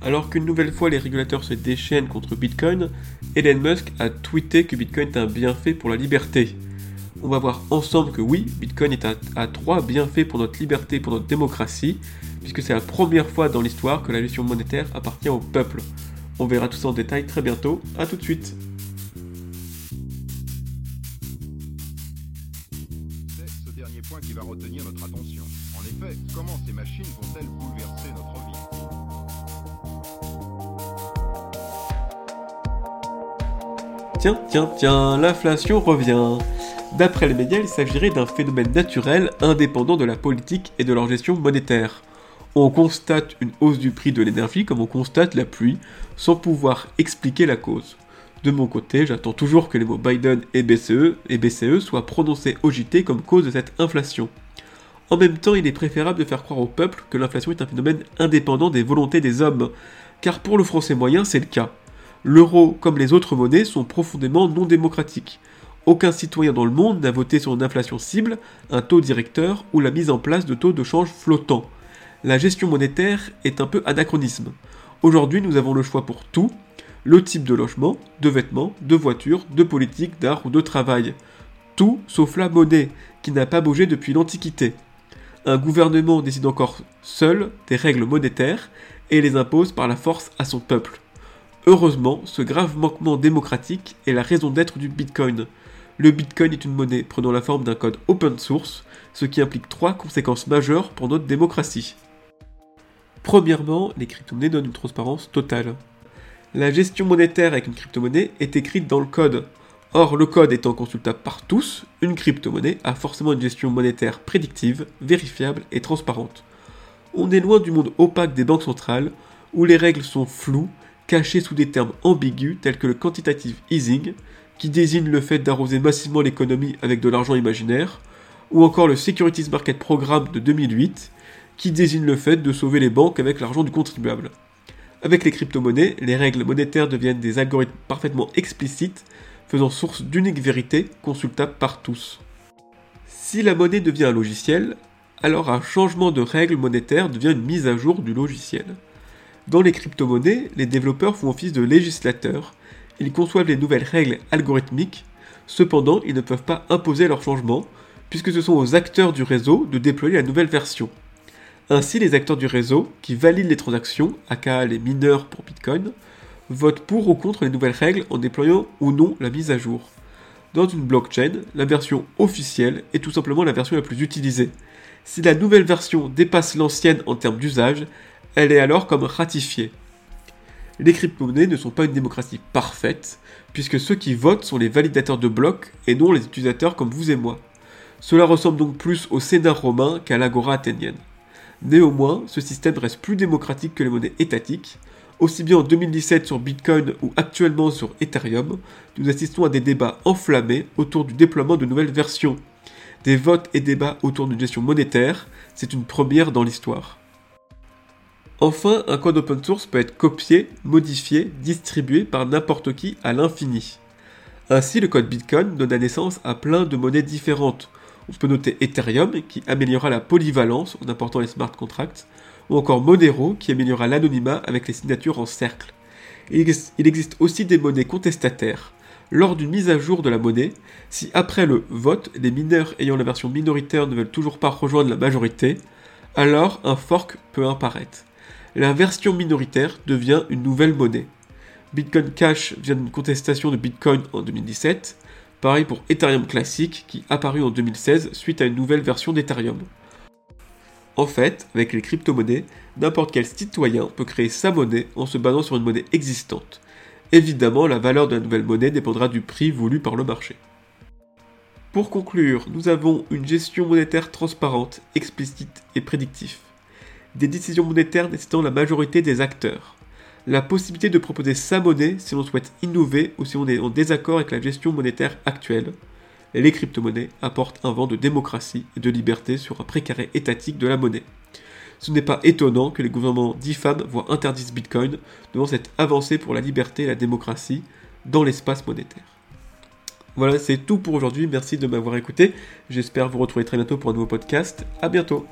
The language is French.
Alors qu'une nouvelle fois les régulateurs se déchaînent contre Bitcoin, Elon Musk a tweeté que Bitcoin est un bienfait pour la liberté. On va voir ensemble que oui, Bitcoin est à, trois bienfaits pour notre liberté pour notre démocratie, puisque c'est la première fois dans l'histoire que la gestion monétaire appartient au peuple. On verra tout ça en détail très bientôt, a tout de suite. C'est ce dernier point qui va retenir notre attention. En effet, comment ces machines vont-elles Tiens, tiens, tiens, l'inflation revient. D'après les médias, il s'agirait d'un phénomène naturel indépendant de la politique et de leur gestion monétaire. On constate une hausse du prix de l'énergie comme on constate la pluie, sans pouvoir expliquer la cause. De mon côté, j'attends toujours que les mots Biden et BCE, BCE soient prononcés au comme cause de cette inflation. En même temps, il est préférable de faire croire au peuple que l'inflation est un phénomène indépendant des volontés des hommes, car pour le français moyen, c'est le cas. L'euro, comme les autres monnaies, sont profondément non démocratiques. Aucun citoyen dans le monde n'a voté sur une inflation cible, un taux directeur ou la mise en place de taux de change flottants. La gestion monétaire est un peu anachronisme. Aujourd'hui, nous avons le choix pour tout, le type de logement, de vêtements, de voitures, de politique, d'art ou de travail. Tout sauf la monnaie, qui n'a pas bougé depuis l'Antiquité. Un gouvernement décide encore seul des règles monétaires et les impose par la force à son peuple. Heureusement, ce grave manquement démocratique est la raison d'être du Bitcoin. Le Bitcoin est une monnaie prenant la forme d'un code open source, ce qui implique trois conséquences majeures pour notre démocratie. Premièrement, les crypto-monnaies donnent une transparence totale. La gestion monétaire avec une crypto-monnaie est écrite dans le code. Or, le code étant consultable par tous, une crypto-monnaie a forcément une gestion monétaire prédictive, vérifiable et transparente. On est loin du monde opaque des banques centrales, où les règles sont floues, cachées sous des termes ambigus tels que le quantitative easing, qui désigne le fait d'arroser massivement l'économie avec de l'argent imaginaire, ou encore le Securities Market Programme de 2008, qui désigne le fait de sauver les banques avec l'argent du contribuable. Avec les crypto-monnaies, les règles monétaires deviennent des algorithmes parfaitement explicites, faisant source d'unique vérité consultable par tous. Si la monnaie devient un logiciel, alors un changement de règles monétaires devient une mise à jour du logiciel. Dans les crypto-monnaies, les développeurs font office de législateurs, ils conçoivent les nouvelles règles algorithmiques, cependant ils ne peuvent pas imposer leur changement, puisque ce sont aux acteurs du réseau de déployer la nouvelle version. Ainsi, les acteurs du réseau, qui valident les transactions, aka les mineurs pour Bitcoin, votent pour ou contre les nouvelles règles en déployant ou non la mise à jour. Dans une blockchain, la version officielle est tout simplement la version la plus utilisée. Si la nouvelle version dépasse l'ancienne en termes d'usage, elle est alors comme ratifiée. Les crypto-monnaies ne sont pas une démocratie parfaite, puisque ceux qui votent sont les validateurs de blocs et non les utilisateurs comme vous et moi. Cela ressemble donc plus au Sénat romain qu'à l'agora athénienne. Néanmoins, ce système reste plus démocratique que les monnaies étatiques. Aussi bien en 2017 sur Bitcoin ou actuellement sur Ethereum, nous assistons à des débats enflammés autour du déploiement de nouvelles versions. Des votes et débats autour d'une gestion monétaire, c'est une première dans l'histoire. Enfin, un code open source peut être copié, modifié, distribué par n'importe qui à l'infini. Ainsi, le code Bitcoin donne naissance à plein de monnaies différentes, on peut noter Ethereum qui améliorera la polyvalence en apportant les smart contracts, ou encore Monero qui améliorera l'anonymat avec les signatures en cercle. Il existe aussi des monnaies contestataires. Lors d'une mise à jour de la monnaie, si après le vote, les mineurs ayant la version minoritaire ne veulent toujours pas rejoindre la majorité, alors un fork peut apparaître. La version minoritaire devient une nouvelle monnaie. Bitcoin Cash vient d'une contestation de Bitcoin en 2017, Pareil pour Ethereum classique qui apparut en 2016 suite à une nouvelle version d'Ethereum. En fait, avec les crypto-monnaies, n'importe quel citoyen peut créer sa monnaie en se basant sur une monnaie existante. Évidemment, la valeur de la nouvelle monnaie dépendra du prix voulu par le marché. Pour conclure, nous avons une gestion monétaire transparente, explicite et prédictive. Des décisions monétaires nécessitant la majorité des acteurs la possibilité de proposer sa monnaie si l'on souhaite innover ou si on est en désaccord avec la gestion monétaire actuelle. les crypto-monnaies apportent un vent de démocratie et de liberté sur un précaré étatique de la monnaie. Ce n'est pas étonnant que les gouvernements diffament voient interdisent Bitcoin devant cette avancée pour la liberté et la démocratie dans l'espace monétaire. Voilà, c'est tout pour aujourd'hui. Merci de m'avoir écouté. J'espère vous retrouver très bientôt pour un nouveau podcast. À bientôt.